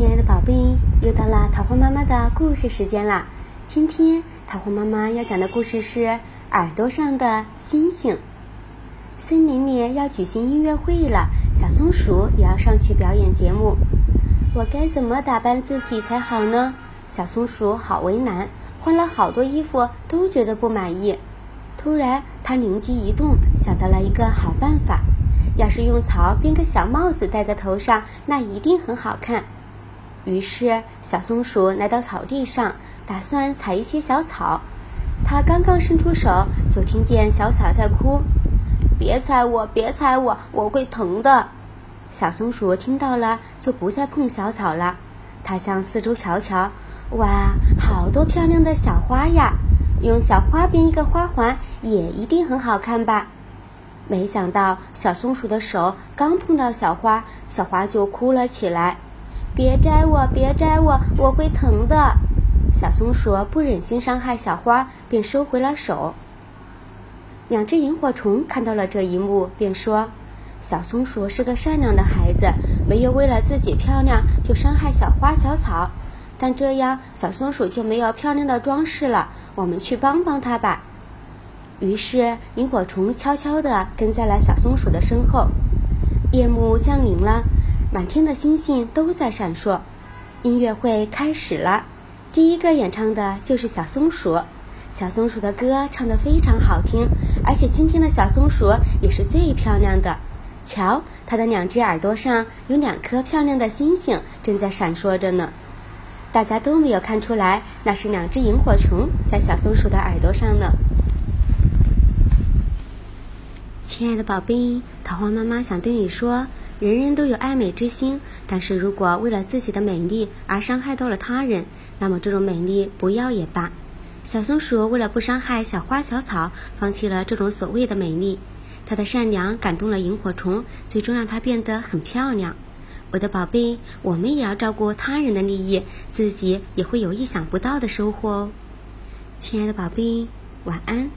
亲爱的宝贝，又到了桃花妈妈的故事时间啦！今天桃花妈妈要讲的故事是《耳朵上的星星》。森林里要举行音乐会了，小松鼠也要上去表演节目。我该怎么打扮自己才好呢？小松鼠好为难，换了好多衣服都觉得不满意。突然，它灵机一动，想到了一个好办法：要是用草编个小帽子戴在头上，那一定很好看。于是，小松鼠来到草地上，打算采一些小草。它刚刚伸出手，就听见小草在哭：“别踩我，别踩我，我会疼的。”小松鼠听到了，就不再碰小草了。它向四周瞧瞧，哇，好多漂亮的小花呀！用小花编一个花环，也一定很好看吧？没想到，小松鼠的手刚碰到小花，小花就哭了起来。别摘我，别摘我，我会疼的。小松鼠不忍心伤害小花，便收回了手。两只萤火虫看到了这一幕，便说：“小松鼠是个善良的孩子，没有为了自己漂亮就伤害小花小草。但这样，小松鼠就没有漂亮的装饰了。我们去帮帮它吧。”于是，萤火虫悄悄地跟在了小松鼠的身后。夜幕降临了。满天的星星都在闪烁，音乐会开始了。第一个演唱的就是小松鼠，小松鼠的歌唱得非常好听，而且今天的小松鼠也是最漂亮的。瞧，它的两只耳朵上有两颗漂亮的星星，正在闪烁着呢。大家都没有看出来，那是两只萤火虫在小松鼠的耳朵上呢。亲爱的宝贝，桃花妈妈想对你说。人人都有爱美之心，但是如果为了自己的美丽而伤害到了他人，那么这种美丽不要也罢。小松鼠为了不伤害小花小草，放弃了这种所谓的美丽。它的善良感动了萤火虫，最终让它变得很漂亮。我的宝贝，我们也要照顾他人的利益，自己也会有意想不到的收获哦。亲爱的宝贝，晚安。